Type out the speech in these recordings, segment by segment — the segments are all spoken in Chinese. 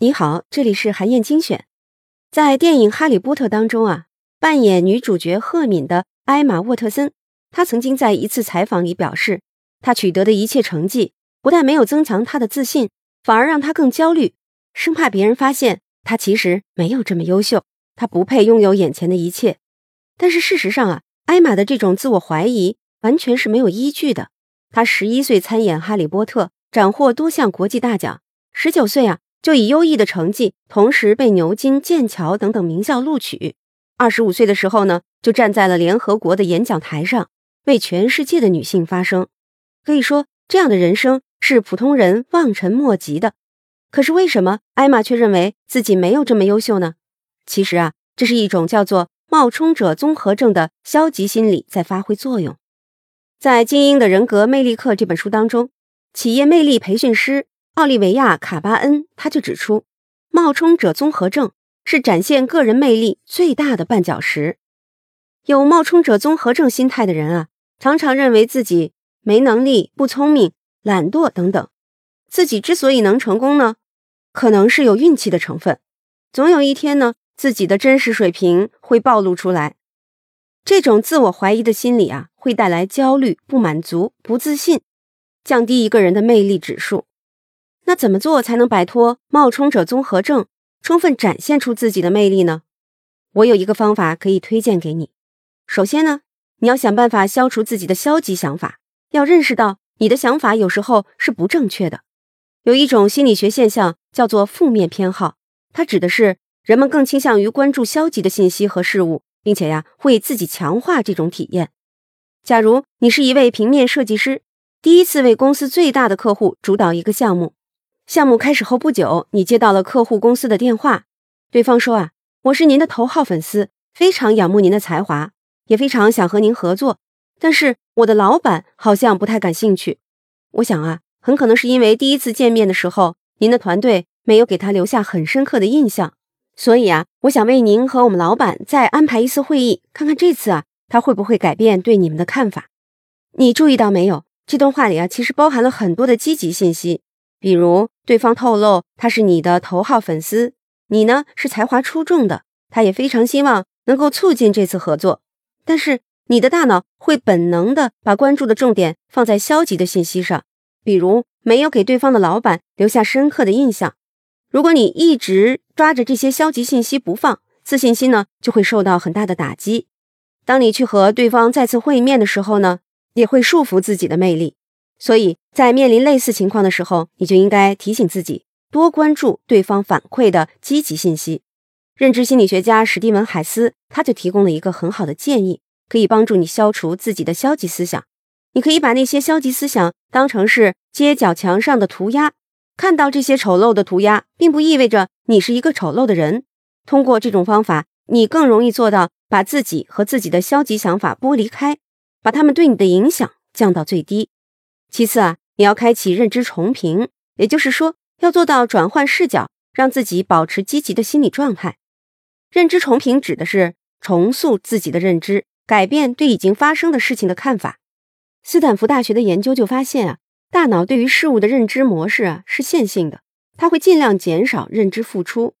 你好，这里是韩燕精选。在电影《哈利波特》当中啊，扮演女主角赫敏的艾玛沃特森，她曾经在一次采访里表示，她取得的一切成绩不但没有增强她的自信，反而让她更焦虑，生怕别人发现她其实没有这么优秀，她不配拥有眼前的一切。但是事实上啊，艾玛的这种自我怀疑完全是没有依据的。她十一岁参演《哈利波特》，斩获多项国际大奖，十九岁啊。就以优异的成绩，同时被牛津、剑桥等等名校录取。二十五岁的时候呢，就站在了联合国的演讲台上，为全世界的女性发声。可以说，这样的人生是普通人望尘莫及的。可是，为什么艾玛却认为自己没有这么优秀呢？其实啊，这是一种叫做冒充者综合症的消极心理在发挥作用。在《精英的人格魅力课》这本书当中，企业魅力培训师。奥利维亚·卡巴恩他就指出，冒充者综合症是展现个人魅力最大的绊脚石。有冒充者综合症心态的人啊，常常认为自己没能力、不聪明、懒惰等等。自己之所以能成功呢，可能是有运气的成分。总有一天呢，自己的真实水平会暴露出来。这种自我怀疑的心理啊，会带来焦虑、不满足、不自信，降低一个人的魅力指数。那怎么做才能摆脱冒充者综合症，充分展现出自己的魅力呢？我有一个方法可以推荐给你。首先呢，你要想办法消除自己的消极想法，要认识到你的想法有时候是不正确的。有一种心理学现象叫做负面偏好，它指的是人们更倾向于关注消极的信息和事物，并且呀会自己强化这种体验。假如你是一位平面设计师，第一次为公司最大的客户主导一个项目。项目开始后不久，你接到了客户公司的电话。对方说：“啊，我是您的头号粉丝，非常仰慕您的才华，也非常想和您合作。但是我的老板好像不太感兴趣。我想啊，很可能是因为第一次见面的时候，您的团队没有给他留下很深刻的印象。所以啊，我想为您和我们老板再安排一次会议，看看这次啊，他会不会改变对你们的看法。你注意到没有？这段话里啊，其实包含了很多的积极信息。”比如，对方透露他是你的头号粉丝，你呢是才华出众的，他也非常希望能够促进这次合作。但是，你的大脑会本能的把关注的重点放在消极的信息上，比如没有给对方的老板留下深刻的印象。如果你一直抓着这些消极信息不放，自信心呢就会受到很大的打击。当你去和对方再次会面的时候呢，也会束缚自己的魅力。所以在面临类似情况的时候，你就应该提醒自己多关注对方反馈的积极信息。认知心理学家史蒂文·海斯他就提供了一个很好的建议，可以帮助你消除自己的消极思想。你可以把那些消极思想当成是街角墙上的涂鸦，看到这些丑陋的涂鸦，并不意味着你是一个丑陋的人。通过这种方法，你更容易做到把自己和自己的消极想法剥离开，把他们对你的影响降到最低。其次啊，你要开启认知重评，也就是说，要做到转换视角，让自己保持积极的心理状态。认知重评指的是重塑自己的认知，改变对已经发生的事情的看法。斯坦福大学的研究就发现啊，大脑对于事物的认知模式啊是线性的，它会尽量减少认知付出。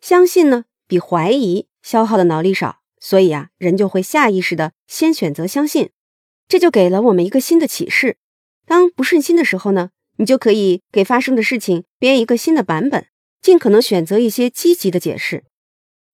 相信呢比怀疑消耗的脑力少，所以啊，人就会下意识的先选择相信。这就给了我们一个新的启示。当不顺心的时候呢，你就可以给发生的事情编一个新的版本，尽可能选择一些积极的解释。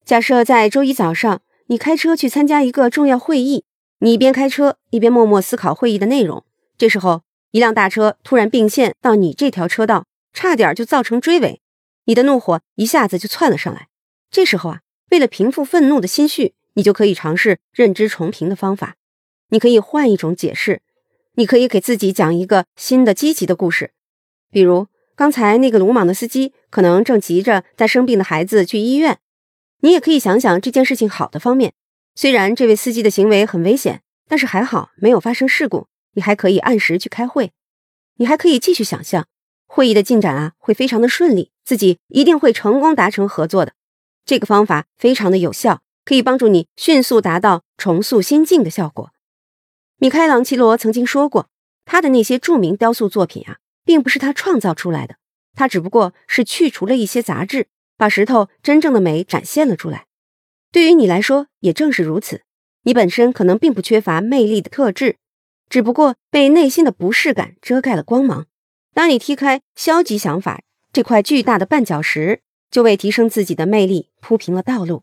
假设在周一早上，你开车去参加一个重要会议，你一边开车一边默默思考会议的内容。这时候，一辆大车突然并线到你这条车道，差点就造成追尾，你的怒火一下子就窜了上来。这时候啊，为了平复愤怒的心绪，你就可以尝试认知重评的方法，你可以换一种解释。你可以给自己讲一个新的积极的故事，比如刚才那个鲁莽的司机可能正急着带生病的孩子去医院。你也可以想想这件事情好的方面，虽然这位司机的行为很危险，但是还好没有发生事故。你还可以按时去开会，你还可以继续想象会议的进展啊会非常的顺利，自己一定会成功达成合作的。这个方法非常的有效，可以帮助你迅速达到重塑心境的效果。米开朗基罗曾经说过，他的那些著名雕塑作品啊，并不是他创造出来的，他只不过是去除了一些杂质，把石头真正的美展现了出来。对于你来说，也正是如此。你本身可能并不缺乏魅力的特质，只不过被内心的不适感遮盖了光芒。当你踢开消极想法这块巨大的绊脚石，就为提升自己的魅力铺平了道路。